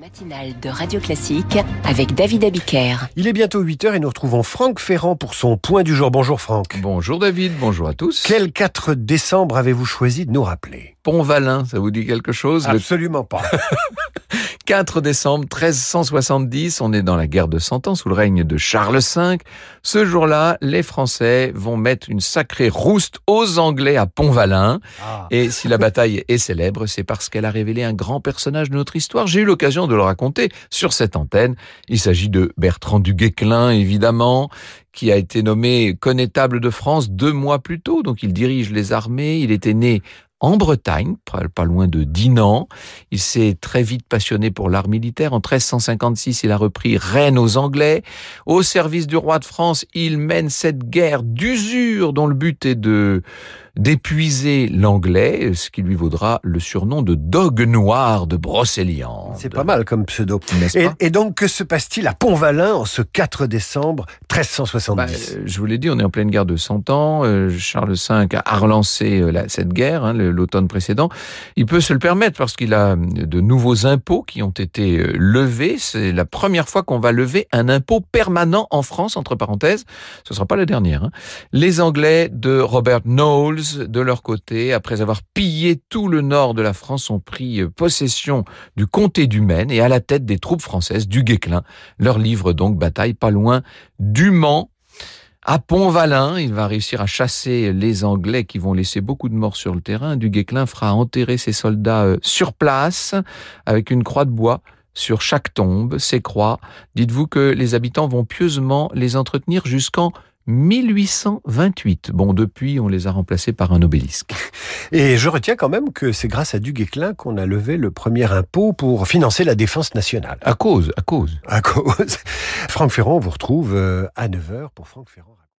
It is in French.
matinale de Radio Classique avec David Abiker. Il est bientôt 8h et nous retrouvons Franck Ferrand pour son point du jour. Bonjour Franck. Bonjour David, bonjour à tous. Quel 4 décembre avez-vous choisi de nous rappeler? Pont-Valin, ça vous dit quelque chose? Le Absolument pas. 4 décembre 1370, on est dans la guerre de Cent Ans sous le règne de Charles V. Ce jour-là, les Français vont mettre une sacrée rouste aux Anglais à Pont-Valin. Ah. Et si la bataille est célèbre, c'est parce qu'elle a révélé un grand personnage de notre histoire. J'ai eu l'occasion de le raconter sur cette antenne. Il s'agit de Bertrand du Guesclin, évidemment, qui a été nommé connétable de France deux mois plus tôt. Donc il dirige les armées. Il était né en Bretagne, pas loin de Dinan. Il s'est très vite passionné pour l'art militaire. En 1356, il a repris Rennes aux Anglais. Au service du roi de France, il mène cette guerre d'usure dont le but est de d'épuiser l'anglais, ce qui lui vaudra le surnom de Dogue Noir de Brocéliande. C'est pas mal comme pseudo. Et, pas et donc, que se passe-t-il à Pont-Valin en ce 4 décembre Bah, 1370 euh, je vous l'ai dit, on est en pleine guerre de 100 ans. Euh, Charles V a relancé euh, cette guerre hein, l'automne précédent. Il peut se le permettre parce qu'il a de nouveaux impôts qui ont été levés. C'est la première fois qu'on va lever un impôt permanent en France, entre parenthèses. Ce sera pas la dernière. hein. Les Anglais de Robert Knowles, de leur côté, après avoir pillé tout le nord de la France, ont pris euh, possession du comté du Maine et à la tête des troupes françaises du Guesclin. Leur livre donc bataille pas loin du Mans. À Pont-Valin, il va réussir à chasser les Anglais qui vont laisser beaucoup de morts sur le terrain. Du Guesclin fera enterrer ses soldats euh, sur place avec une croix de bois sur chaque tombe, ces croix. Dites-vous que les habitants vont pieusement les entretenir jusqu'en 1828. Bon, depuis, on les a remplacés par un obélisque. Et je retiens quand même que c'est grâce à Du Guesclin qu'on a levé le premier impôt pour financer la défense nationale. À cause, à cause. À cause. Franck Ferrand, on vous retrouve euh, à 9h pour Franck Ferrand.